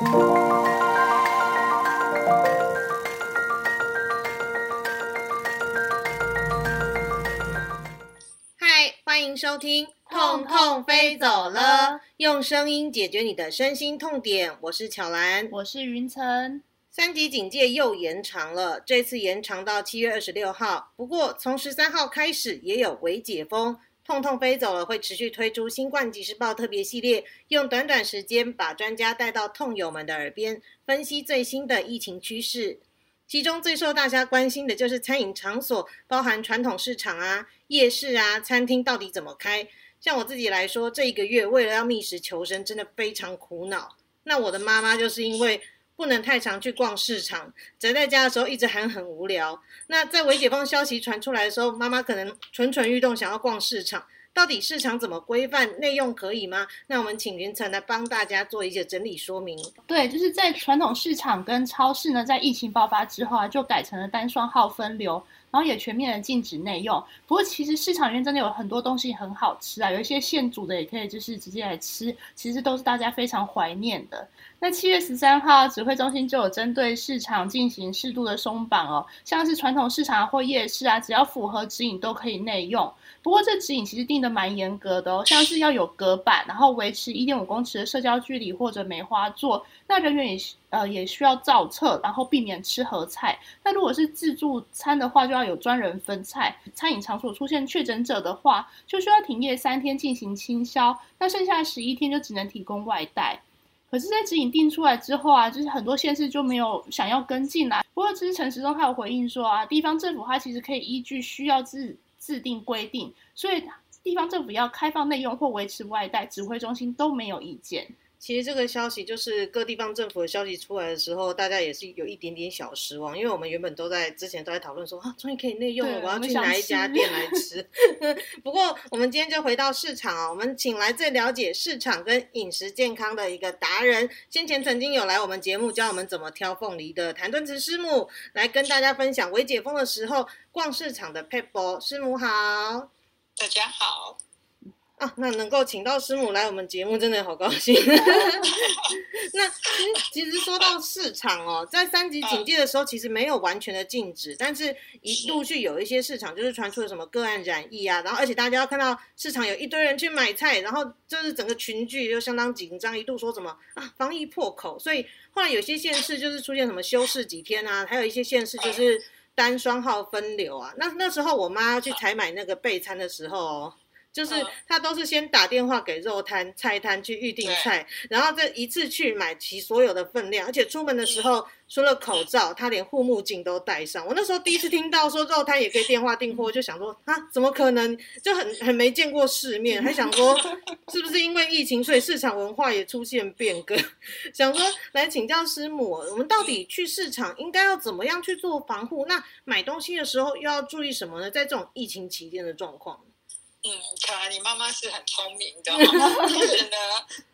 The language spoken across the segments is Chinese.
嗨，欢迎收听《痛痛飞走了》，用声音解决你的身心痛点。我是巧兰，我是云晨。三级警戒又延长了，这次延长到七月二十六号。不过从十三号开始也有微解封，痛痛飞走了会持续推出新冠即时报特别系列，用短短时间把专家带到痛友们的耳边，分析最新的疫情趋势。其中最受大家关心的就是餐饮场所，包含传统市场啊、夜市啊、餐厅到底怎么开？像我自己来说，这一个月为了要觅食求生，真的非常苦恼。那我的妈妈就是因为。不能太常去逛市场，宅在家的时候一直喊很无聊。那在微解放消息传出来的时候，妈妈可能蠢蠢欲动，想要逛市场。到底市场怎么规范？内用可以吗？那我们请云晨来帮大家做一些整理说明。对，就是在传统市场跟超市呢，在疫情爆发之后啊，就改成了单双号分流。然后也全面的禁止内用，不过其实市场里面真的有很多东西很好吃啊，有一些现煮的也可以，就是直接来吃，其实都是大家非常怀念的。那七月十三号，指挥中心就有针对市场进行适度的松绑哦，像是传统市场或夜市啊，只要符合指引都可以内用。不过这指引其实定的蛮严格的哦，像是要有隔板，然后维持一点五公尺的社交距离或者梅花座。那人员也呃也需要照册，然后避免吃合菜。那如果是自助餐的话，就要有专人分菜。餐饮场所出现确诊者的话，就需要停业三天进行清消。那剩下十一天就只能提供外带。可是，在指引定出来之后啊，就是很多县市就没有想要跟进来。不过，其实陈时中还有回应说啊，地方政府它其实可以依据需要自。制定规定，所以地方政府要开放内用或维持外带，指挥中心都没有意见。其实这个消息就是各地方政府的消息出来的时候，大家也是有一点点小失望，因为我们原本都在之前都在讨论说啊，终于可以内用了，我要去哪一家店来吃。不过我们今天就回到市场啊，我们请来最了解市场跟饮食健康的一个达人，先前曾经有来我们节目教我们怎么挑凤梨的谭敦慈师母，来跟大家分享微解封的时候逛市场的 pebble 师母好，大家好。啊，那能够请到师母来我们节目，真的好高兴。那其实说到市场哦，在三级警戒的时候，其实没有完全的禁止，但是一陆续有一些市场就是传出了什么个案染疫啊，然后而且大家要看到市场有一堆人去买菜，然后就是整个群聚又相当紧张，一度说什么啊防疫破口，所以后来有些县市就是出现什么休市几天啊，还有一些县市就是单双号分流啊。那那时候我妈去采买那个备餐的时候。就是他都是先打电话给肉摊、菜摊去预定菜，然后再一次去买齐所有的分量，而且出门的时候除了口罩，他连护目镜都戴上。我那时候第一次听到说肉摊也可以电话订货，就想说啊，怎么可能？就很很没见过世面，还想说 是不是因为疫情，所以市场文化也出现变革？想说来请教师母，我们到底去市场应该要怎么样去做防护？那买东西的时候又要注意什么呢？在这种疫情期间的状况。嗯，可能你妈妈是很聪明的。其实呢，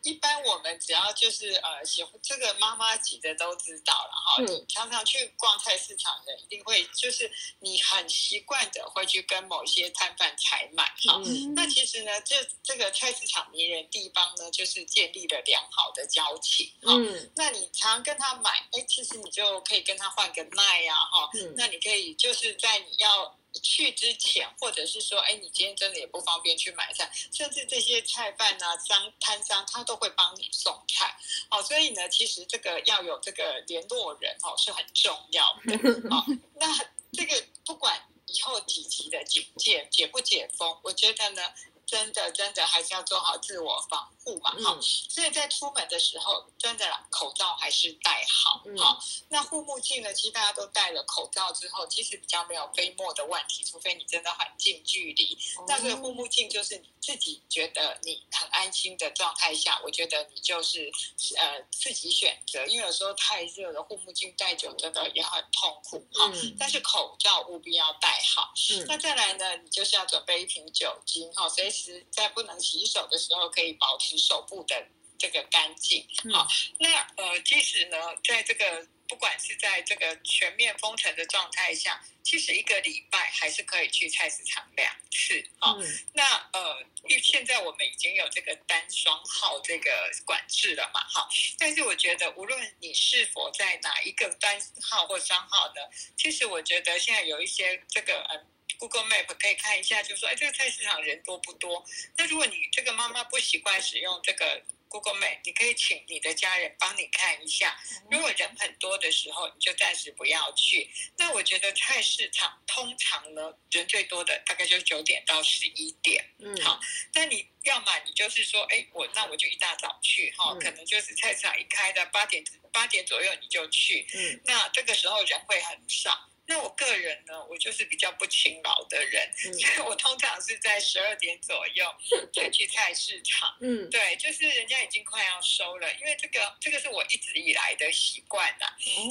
一般我们只要就是呃，喜欢这个妈妈级的都知道了哈。你常常去逛菜市场的，一定会就是你很习惯的会去跟某些摊贩采买哈。那其实呢，这这个菜市场迷人地方呢，就是建立了良好的交情哈。那你常跟他买，哎，其实你就可以跟他换个卖呀哈。那你可以就是在你要。去之前，或者是说，哎，你今天真的也不方便去买菜，甚至这些菜贩啊、商摊商，他都会帮你送菜。哦，所以呢，其实这个要有这个联络人哦，是很重要的。哦，那这个不管以后几级的警戒解不解封，我觉得呢。真的，真的还是要做好自我防护嘛，哈。所以在出门的时候，真的口罩还是戴好，哈。那护目镜呢？其实大家都戴了口罩之后，其实比较没有飞沫的问题，除非你真的很近距离。那个护目镜就是你自己觉得你很安心的状态下，我觉得你就是呃自己选择，因为有时候太热了，护目镜戴久真的也很痛苦，哈。但是口罩务必要戴好。那再来呢，你就是要准备一瓶酒精，哈，随时在不能洗手的时候，可以保持手部的这个干净。好，那呃，即使呢，在这个不管是在这个全面封城的状态下，其实一个礼拜还是可以去菜市场两次。好，那呃，因为现在我们已经有这个单双号这个管制了嘛，哈。但是我觉得，无论你是否在哪一个单号或双号呢，其实我觉得现在有一些这个嗯。Google Map 可以看一下，就说，哎，这个菜市场人多不多？那如果你这个妈妈不习惯使用这个 Google Map，你可以请你的家人帮你看一下。如果人很多的时候，你就暂时不要去。那我觉得菜市场通常呢，人最多的大概就九点到十一点。嗯，好。那你要么你就是说，哎，我那我就一大早去哈，可能就是菜市场一开的八点八点左右你就去。嗯，那这个时候人会很少。那我个人呢，我就是比较不勤劳的人，所以我通常是在十二点左右才去菜市场。嗯，对，就是人家已经快要收了，因为这个这个是我一直以来的习惯呐。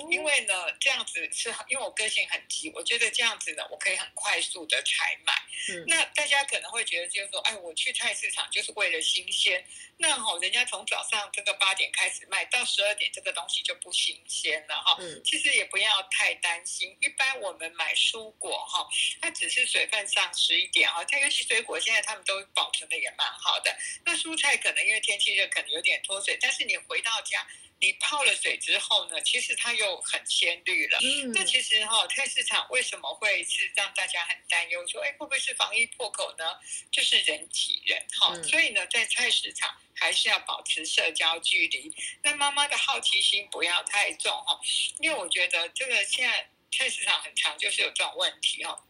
因为呢，这样子是因为我个性很急，我觉得这样子呢，我可以很快速的采买。嗯，那大家可能会觉得就是说，哎，我去菜市场就是为了新鲜。那好，人家从早上这个八点开始卖，到十二点这个东西就不新鲜了哈。嗯，其实也不要太担心，一般。我们买蔬果哈，它只是水分丧失一点哈。它尤其水果现在他们都保存的也蛮好的。那蔬菜可能因为天气热，可能有点脱水。但是你回到家，你泡了水之后呢，其实它又很鲜绿了。嗯。那其实哈，菜市场为什么会是让大家很担忧？说哎，会不会是防疫破口呢？就是人挤人哈。所以呢，在菜市场还是要保持社交距离。那妈妈的好奇心不要太重哈，因为我觉得这个现在。菜市场很长，就是有这种问题哦，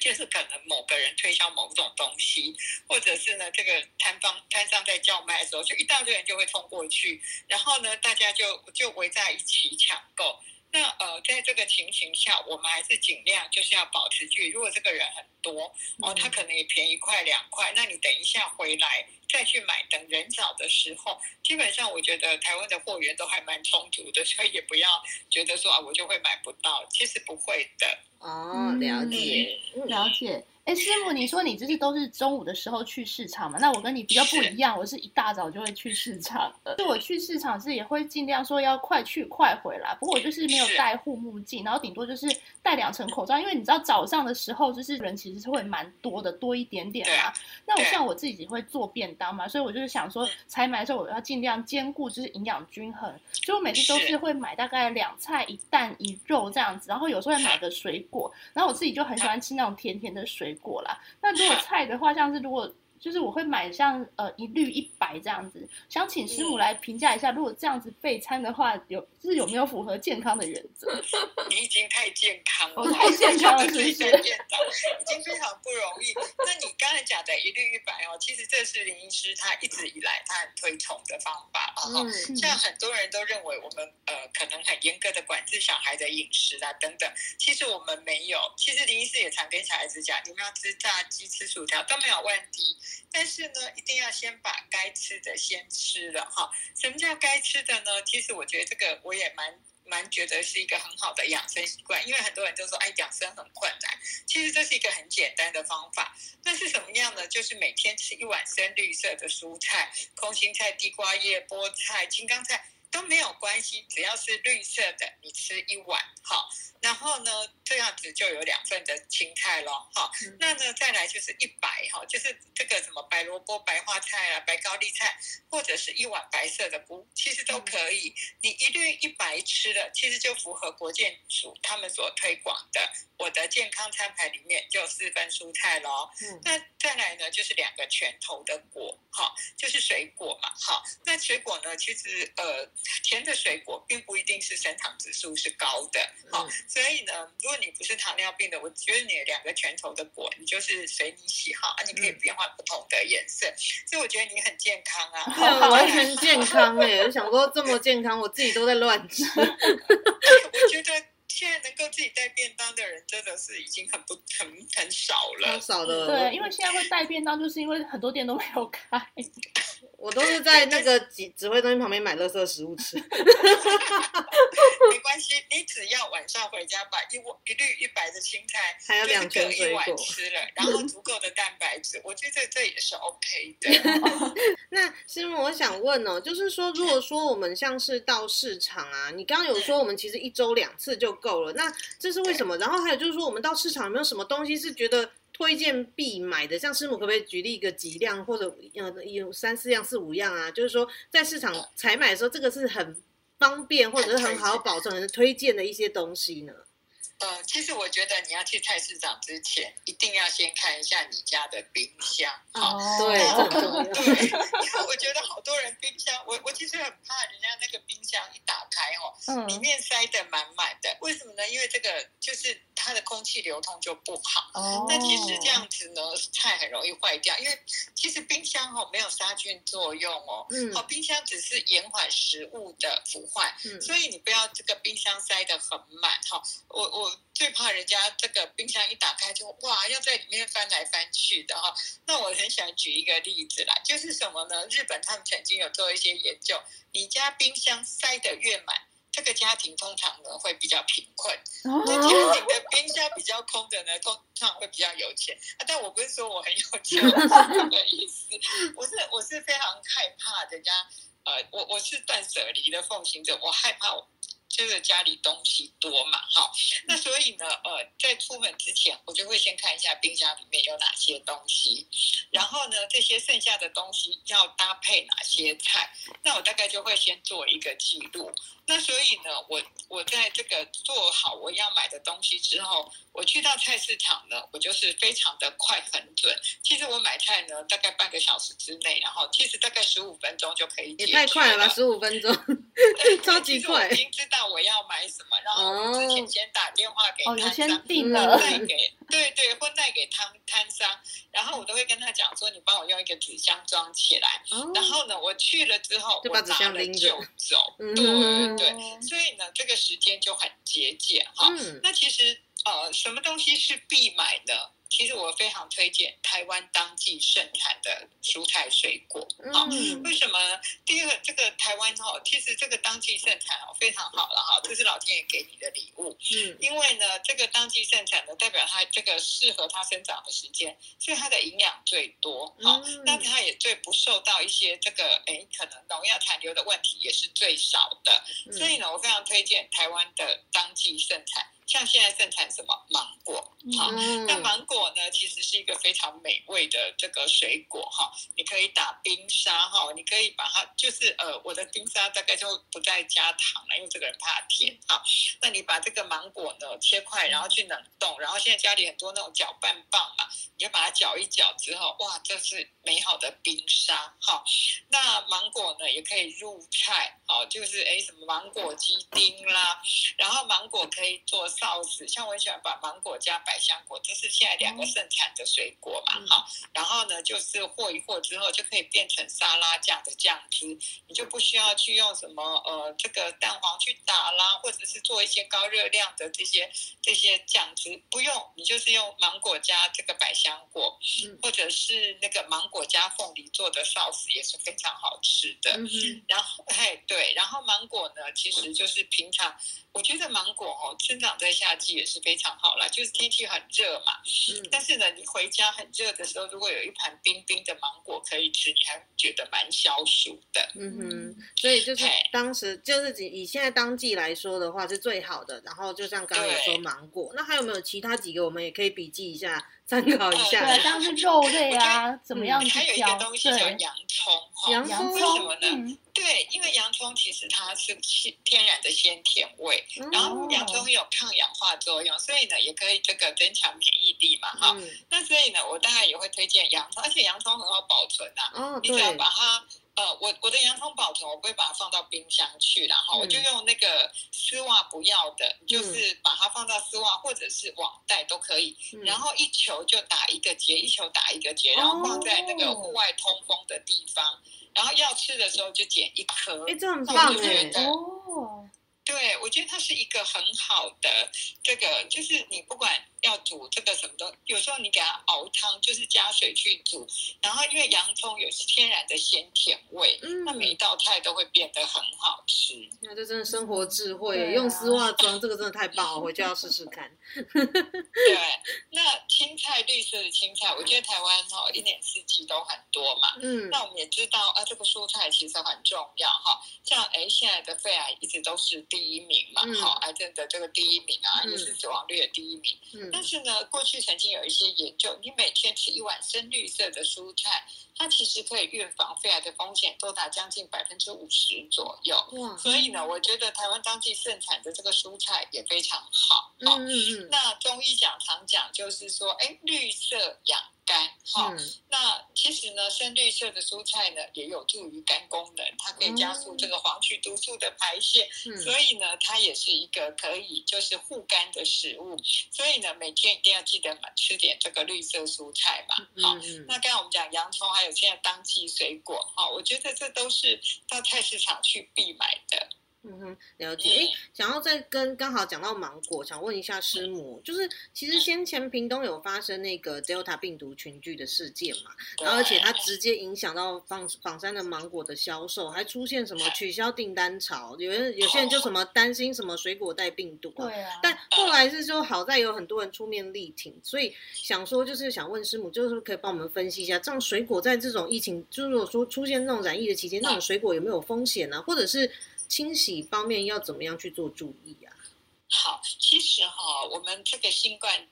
就是可能某个人推销某种东西，或者是呢，这个摊方摊上在叫卖的时候，就一大堆人就会冲过去，然后呢，大家就就围在一起抢购。那呃，在这个情形下，我们还是尽量就是要保持距离。如果这个人很多哦，他可能也便宜一块两块，那你等一下回来再去买，等人少的时候，基本上我觉得台湾的货源都还蛮充足的，所以也不要觉得说啊，我就会买不到，其实不会的。哦，了解，了解。哎，师母，你说你这是都是中午的时候去市场嘛？那我跟你比较不一样，我是一大早就会去市场的。就我去市场是也会尽量说要快去快回来，不过我就是没有戴护目镜，然后顶多就是戴两层口罩，因为你知道早上的时候就是人其实是会蛮多的，多一点点嘛。那我像我自己会做便当嘛，所以我就是想说采买的时候我要尽量兼顾就是营养均衡，所以我每次都是会买大概两菜一蛋一肉这样子，然后有时候会买个水果，然后我自己就很喜欢吃那种甜甜的水。果啦，那如果 菜的话，像是如果。就是我会买像呃一律一百这样子，想请师母来评价一下，如果这样子备餐的话，有就是有没有符合健康的原则？你已经太健康了，太健康了，是是？已经非常不容易。那你刚才讲的一律一百哦，其实这是林医师他一直以来他很推崇的方法啊。嗯。像很多人都认为我们呃可能很严格的管制小孩的饮食啊等等，其实我们没有。其实林医师也常跟小孩子讲，你们要吃炸鸡、吃薯条都没有问题。但是呢，一定要先把该吃的先吃了哈。什么叫该吃的呢？其实我觉得这个我也蛮蛮觉得是一个很好的养生习惯，因为很多人都说哎养生很困难，其实这是一个很简单的方法。那是什么样呢？就是每天吃一碗深绿色的蔬菜，空心菜、地瓜叶、菠菜、青冈菜都没有关系，只要是绿色的，你吃一碗好。然后呢，这样子就有两份的青菜咯。哈。那呢，再来就是一百哈，就是这个什么白萝卜、白花菜啊、白高丽菜，或者是一碗白色的菇，其实都可以。你一律一白吃的，其实就符合国健署他们所推广的。我的健康餐牌里面就四份蔬菜咯。嗯。那再来呢，就是两个拳头的果，哈，就是水果嘛。好，那水果呢，其实呃，甜的水果并不一定是升糖指数是高的，好。所以呢，如果你不是糖尿病的，我觉得你两个拳头的果，你就是随你喜好啊，你可以变换不同的颜色。所以我觉得你很健康啊，完全 健康哎！我想说这么健康，我自己都在乱吃。我觉得现在能够自己带便当的人，真的是已经很不很很少了，少的。对，因为现在会带便当，就是因为很多店都没有开。我都是在那个指指挥中心旁边买垃圾食物吃。没关系，你只要晚上回家把一碗一绿一白的青菜，还有两全水果吃了，然后足够的蛋白质，我觉得这也是 OK 的。那师母，我想问哦，就是说，如果说我们像是到市场啊，你刚刚有说我们其实一周两次就够了，那这是为什么？然后还有就是说，我们到市场有没有什么东西是觉得？推荐必买的，像师母可不可以举例一个几样，或者呃有三四样、四五样啊？就是说在市场采买的时候，这个是很方便或者是很好保存、很推荐的一些东西呢？呃，其实我觉得你要去菜市场之前，一定要先看一下你家的冰箱。哦，对，对，因为我觉得好多人冰箱，我我其实很怕人家那个冰箱一打开哦，里面塞得满满的。为什么呢？因为这个就是它的空气流通就不好。哦，那其实这样子呢，菜很容易坏掉。因为其实冰箱哦没有杀菌作用哦，嗯，好，冰箱只是延缓食物的腐坏。嗯，所以你不要这个冰箱塞得很满哈。我我。最怕人家这个冰箱一打开就哇，要在里面翻来翻去的哈。那我很想举一个例子啦，就是什么呢？日本他们曾经有做一些研究，你家冰箱塞得越满，这个家庭通常呢会比较贫困；那家庭的冰箱比较空的呢，通常会比较有钱。啊，但我不是说我很有钱，这个意思。我是我是非常害怕人家，呃，我我是断舍离的奉行者，我害怕我。就是家里东西多嘛，好，那所以呢，呃，在出门之前，我就会先看一下冰箱里面有哪些东西，然后呢，这些剩下的东西要搭配哪些菜，那我大概就会先做一个记录。那所以呢，我我在这个做好我要买的东西之后，我去到菜市场呢，我就是非常的快很准。其实我买菜呢，大概半个小时之内，然后其实大概十五分钟就可以。也太快了吧，十五分钟，超级快。已经知道我要买什么，然后之前先打电话给摊商，带给对对，或带给摊摊商，然后我都会跟他讲说，你帮我用一个纸箱装起来，然后呢，我去了之后，我拿了就走，对。对，所以呢，这个时间就很节俭哈。那其实呃，什么东西是必买的？其实我非常推荐台湾当季盛产的蔬菜水果啊。为什么？第一个，这个台湾哈，其实这个当季盛产哦，非常好了哈，这是老天爷给你的礼物。嗯，因为呢，这个当季盛产的代表它这个适合它生长的时间，所以它的营养最多啊。那它也最不受到一些这个哎可能农药残留的问题也是最少的。所以呢，我非常推荐台湾的当季盛产。像现在盛产什么芒果，好，那芒果呢，其实是一个非常美味的这个水果哈。你可以打冰沙哈，你可以把它就是呃，我的冰沙大概就不再加糖了，因为这个人怕甜哈。那你把这个芒果呢切块，然后去冷冻，然后现在家里很多那种搅拌棒嘛，你就把它搅一搅之后，哇，这是美好的冰沙哈。那芒果呢也可以入菜，好，就是哎什么芒果鸡丁啦，然后芒果可以做。臊子，像我很喜欢把芒果加百香果，这是现在两个盛产的水果嘛，哈。然后呢，就是和一和之后，就可以变成沙拉酱的酱汁，你就不需要去用什么呃这个蛋黄去打啦，或者是做一些高热量的这些这些酱汁，不用，你就是用芒果加这个百香果，或者是那个芒果加凤梨做的臊子也是非常好吃的。嗯然后，嘿，对，然后芒果呢，其实就是平常。我觉得芒果哦，生长在夏季也是非常好啦，就是天气很热嘛。嗯。但是呢，你回家很热的时候，如果有一盘冰冰的芒果可以吃，你还觉得蛮消暑的。嗯哼。所以就是当时就是以现在当季来说的话是最好的。然后就像刚才说芒果，那还有没有其他几个我们也可以笔记一下，参考一下？对，像是肉类啊，怎么样去还有一个东西叫洋葱。洋葱为什么呢？对，因为洋葱其实它是天天然的鲜甜味，然后洋葱有抗氧化作用，所以呢也可以这个增强免疫力嘛，哈。那所以呢，我大概也会推荐洋葱，而且洋葱很好保存呐。哦，你只要把它，呃，我我的洋葱保存，我不会把它放到冰箱去，然后我就用那个丝袜不要的，就是把它放到丝袜或者是网袋都可以，然后一球就打一个结，一球打一个结，然后放在那个户外通风的地方。然后要吃的时候就捡一颗，哎，这很棒哎！哦，对，我觉得它是一个很好的这个，就是你不管要煮这个什么的，有时候你给它熬汤，就是加水去煮，然后因为洋葱有天然的鲜甜味，嗯，那每一道菜都会变得很好吃。那这真的生活智慧，用丝袜装这个真的太棒了，回去要试试看。对，那青菜绿色的青菜，我觉得台湾哈一年四季都很多嘛，嗯，那我们也知道啊，这个蔬菜其实很重要哈，像哎现在的肺癌一直都是第一名嘛，哈，癌症的这个第一名啊，也是死亡率的第一名，嗯，但是呢，过去曾经有一些研究，你每天吃一碗深绿色的蔬菜。它其实可以预防肺癌的风险多达将近百分之五十左右，所以呢，我觉得台湾当季盛产的这个蔬菜也非常好。嗯嗯嗯。那中医讲常讲就是说，哎，绿色养。肝哈，那其实呢，深绿色的蔬菜呢，也有助于肝功能，它可以加速这个黄曲毒素的排泄，所以呢，它也是一个可以就是护肝的食物。所以呢，每天一定要记得买吃点这个绿色蔬菜吧。好，那刚刚我们讲洋葱，还有现在当季水果，哈，我觉得这都是到菜市场去必买的。嗯哼，了解。哎，想要再跟刚好讲到芒果，想问一下师母，就是其实先前屏东有发生那个 Delta 病毒群聚的事件嘛，然后而且它直接影响到仿仿山的芒果的销售，还出现什么取消订单潮，有人有些人就什么担心什么水果带病毒，对啊。但后来是说好在有很多人出面力挺，所以想说就是想问师母，就是可以帮我们分析一下，这样水果在这种疫情，就是如果说出现这种染疫的期间，那种水果有没有风险呢？或者是？清洗方面要怎么样去做注意啊？好，其实哈，我们这个新冠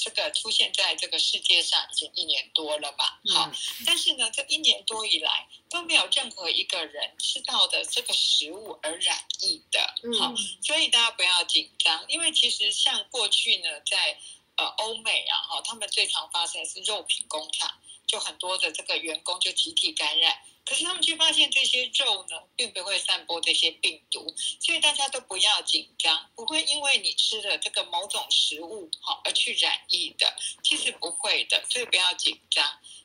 这个出现在这个世界上已经一年多了嘛？好，但是呢，这一年多以来都没有任何一个人吃到的这个食物而染疫的。好，所以大家不要紧张，因为其实像过去呢，在呃欧美啊，哈，他们最常发生的是肉品工厂，就很多的这个员工就集体感染。可是他们却发现这些肉呢，并不会散播这些病毒，所以大家都不要紧张，不会因为你吃了这个某种食物哈而去染疫的，其实不会的，所以不要紧张。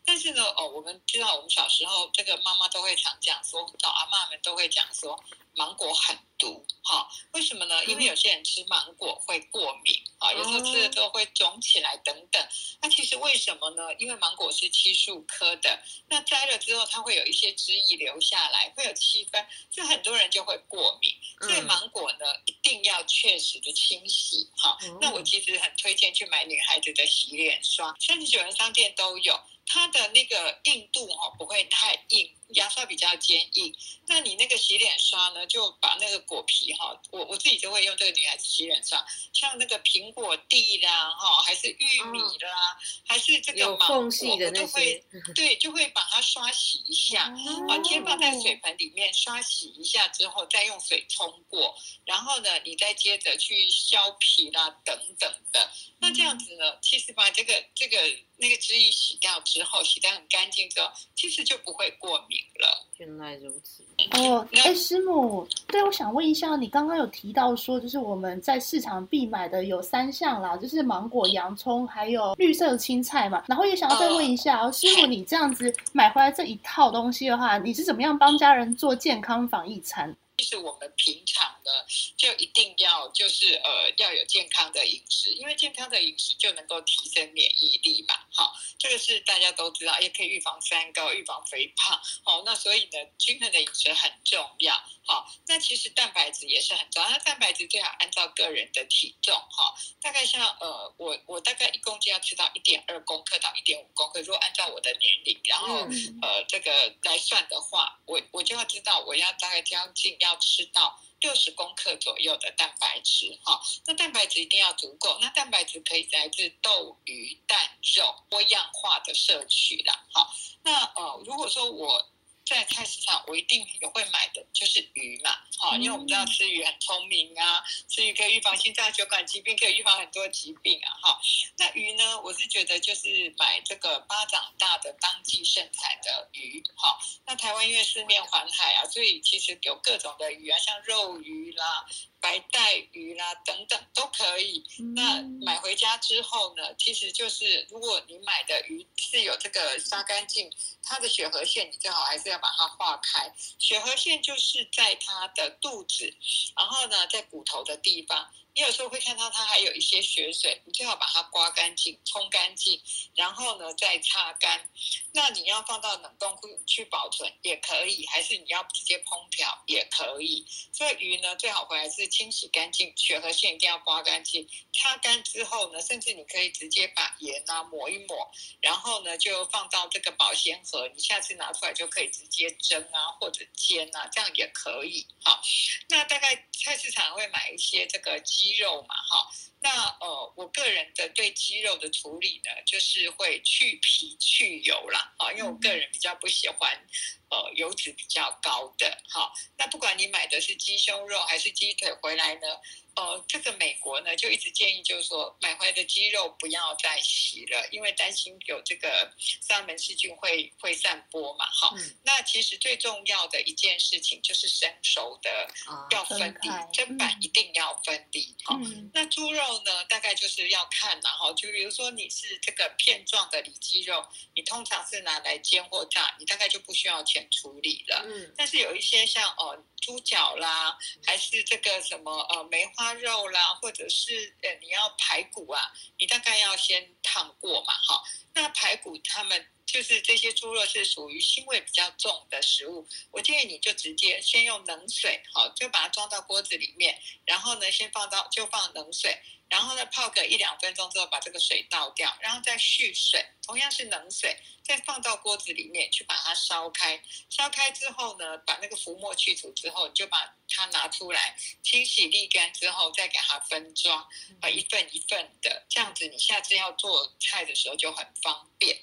但是呢，哦，我们知道我们小时候这个妈妈都会常讲说，老阿妈们都会讲说。芒果很毒，哈，为什么呢？因为有些人吃芒果会过敏，啊，有时候吃了之后会肿起来等等。那其实为什么呢？因为芒果是漆树科的，那摘了之后它会有一些汁液留下来，会有七分，所以很多人就会过敏。所以芒果呢，一定要确实的清洗，哈。那我其实很推荐去买女孩子的洗脸刷，三十九元商店都有。它的那个硬度哦不会太硬，牙刷比较坚硬。那你那个洗脸刷呢，就把那个果皮哈，我我自己就会用这个女孩子洗脸刷，像那个苹果蒂啦哈，还是玉米啦，还是这个芒果，我都会对，就会把它刷洗一下，啊，先放在水盆里面刷洗一下之后，再用水冲过，然后呢，你再接着去削皮啦等等的。那这样子呢，其实把这个这个那个汁液洗掉之后，洗得很干净之后，其实就不会过敏了。原来如此。哦，哎，师母，对，我想问一下，你刚刚有提到说，就是我们在市场必买的有三项啦，就是芒果、洋葱，还有绿色青菜嘛。然后也想要再问一下，师母，你这样子买回来这一套东西的话，你是怎么样帮家人做健康防疫餐？其实我们平常呢，就一定要就是呃要有健康的饮食，因为健康的饮食就能够提升免疫力嘛。好，这个是大家都知道，也可以预防三高、预防肥胖。好，那所以呢，均衡的饮食很重要。好，那其实蛋白质也是很重要。那蛋白质最好按照个人的体重，哈，大概像呃我我大概一公斤要吃到一点二公克到一点五公克。如果按照我的年龄，然后呃这个来算的话，我我就要知道我要大概将近要。要吃到六十公克左右的蛋白质，哈，那蛋白质一定要足够。那蛋白质可以来自豆、鱼、蛋、肉，多样化的摄取啦，好。那呃，如果说我。在菜市场，我一定也会买的，就是鱼嘛，哈，因为我们知道吃鱼很聪明啊，吃鱼可以预防心脏血管疾病，可以预防很多疾病啊，哈。那鱼呢，我是觉得就是买这个巴掌大的当季盛产的鱼，哈。那台湾因为四面环海啊，所以其实有各种的鱼啊，像肉鱼啦。白带鱼啦，等等都可以。那买回家之后呢，其实就是如果你买的鱼是有这个杀干净，它的血和线你最好还是要把它化开。血和线就是在它的肚子，然后呢在骨头的地方。你有时候会看到它还有一些血水，你最好把它刮干净、冲干净，然后呢再擦干。那你要放到冷冻库去保存也可以，还是你要直接烹调也可以。所以鱼呢，最好回来是清洗干净，血和线一定要刮干净。擦干之后呢，甚至你可以直接把盐啊抹一抹，然后呢就放到这个保鲜盒，你下次拿出来就可以直接蒸啊或者煎啊，这样也可以。好，那大概菜市场会买一些这个鸡肉嘛，哈。那呃，我个人的对鸡肉的处理呢，就是会去皮去油啦，啊，因为我个人比较不喜欢呃油脂比较高的，哈。那不管你买的是鸡胸肉还是鸡腿回来呢？呃，这个美国呢就一直建议，就是说买回来的鸡肉不要再洗了，因为担心有这个沙门氏菌会会散播嘛。好，那其实最重要的一件事情就是生熟的要分离，砧板一定要分离。好，那猪肉呢，大概就是要看然后就比如说你是这个片状的里脊肉，你通常是拿来煎或炸，你大概就不需要钱处理了。嗯，但是有一些像哦猪脚啦，还是这个什么呃梅花。肉啦，或者是呃，你要排骨啊，你大概要先烫过嘛，哈。那排骨他们就是这些猪肉是属于腥味比较重的食物，我建议你就直接先用冷水，好，就把它装到锅子里面，然后呢，先放到就放冷水，然后呢泡个一两分钟之后把这个水倒掉，然后再蓄水，同样是冷水。再放到锅子里面去把它烧开，烧开之后呢，把那个浮沫去除之后，你就把它拿出来清洗沥干之后，再给它分装，啊一份一份的，这样子你下次要做菜的时候就很方便。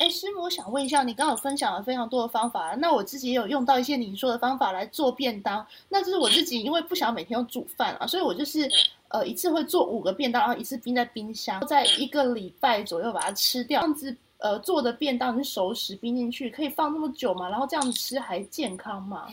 哎，师母，我想问一下，你刚好分享了非常多的方法，那我自己也有用到一些你说的方法来做便当。那这是我自己，因为不想每天要煮饭啊，所以我就是呃一次会做五个便当，然后一次冰在冰箱，在一个礼拜左右把它吃掉，这样子。呃，做的便当是熟食冰进去，可以放那么久吗？然后这样吃还健康吗？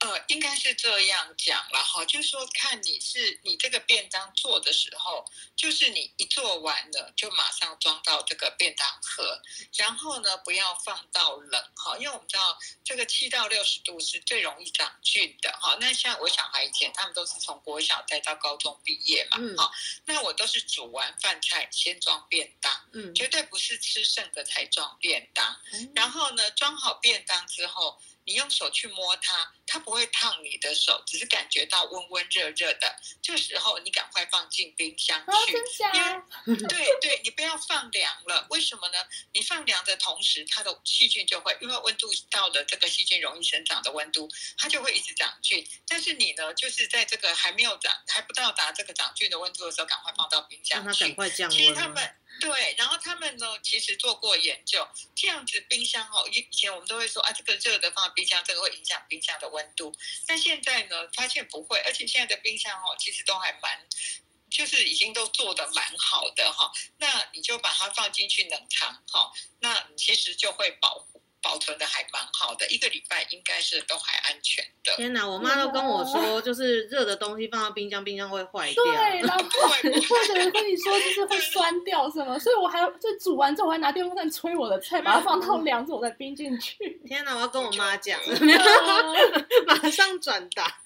呃，应该是这样讲了哈，就是说看你是你这个便当做的时候，就是你一做完了就马上装到这个便当盒，然后呢不要放到冷哈，因为我们知道这个七到六十度是最容易长菌的哈。那像我小孩以前他们都是从国小带到高中毕业嘛，哈，那我都是煮完饭菜先装便当，嗯，绝对不是吃剩的才装便当，然后呢装好便当之后。你用手去摸它，它不会烫你的手，只是感觉到温温热热的。这时候你赶快放进冰箱去，因为对对，你不要放凉了。为什么呢？你放凉的同时，它的细菌就会因为温度到了这个细菌容易生长的温度，它就会一直长菌。但是你呢，就是在这个还没有长、还不到达这个长菌的温度的时候，赶快放到冰箱去，赶快降温。对，然后他们呢，其实做过研究，这样子冰箱哦，以以前我们都会说啊，这个热的放冰箱，这个会影响冰箱的温度。但现在呢，发现不会，而且现在的冰箱哦，其实都还蛮，就是已经都做的蛮好的哈。那你就把它放进去冷藏哈，那其实就会保护。保存的还蛮好的，一个礼拜应该是都还安全的。天哪，我妈都跟我说，就是热的东西放到冰箱，冰箱会坏掉。对，然后或者跟你说就是会酸掉什么，所以我还就煮完之后，我还拿电风扇吹我的菜，把它放到凉之后再冰进去。天哪，我要跟我妈讲，马上转达。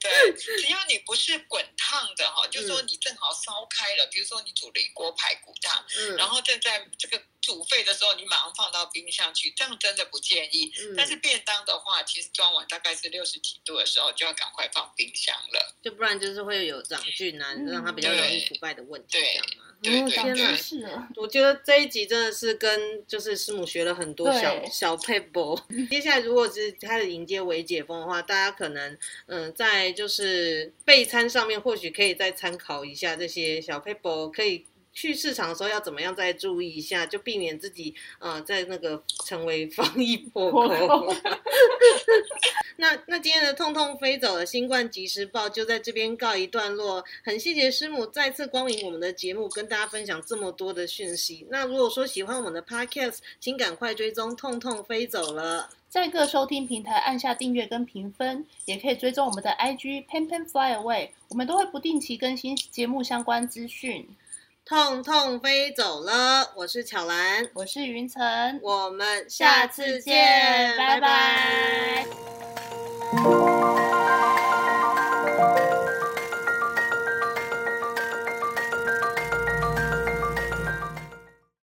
对，只要你不是滚烫的哈，就说你正好烧开了，比如说你煮了一锅排骨汤，嗯然后正在这个。煮沸的时候，你马上放到冰箱去，这样真的不建议。但是便当的话，其实装完大概是六十几度的时候，就要赶快放冰箱了，就不然就是会有长菌啊，让它比较容易腐败的问题，这样吗？哦，天哪，是我觉得这一集真的是跟就是师母学了很多小小 paper。接下来如果是开始迎接微解封的话，大家可能嗯，在就是备餐上面或许可以再参考一下这些小 paper，可以。去市场的时候要怎么样再注意一下，就避免自己呃在那个成为防疫 破口。那那今天的痛痛飞走了新冠即时报就在这边告一段落。很谢谢师母再次光临我们的节目，跟大家分享这么多的讯息。那如果说喜欢我们的 Podcast，请赶快追踪痛痛飞走了，在各收听平台按下订阅跟评分，也可以追踪我们的 IG Pen Pen Fly Away，我们都会不定期更新节目相关资讯。痛痛飞走了，我是巧兰，我是云晨，我们下次见，拜拜。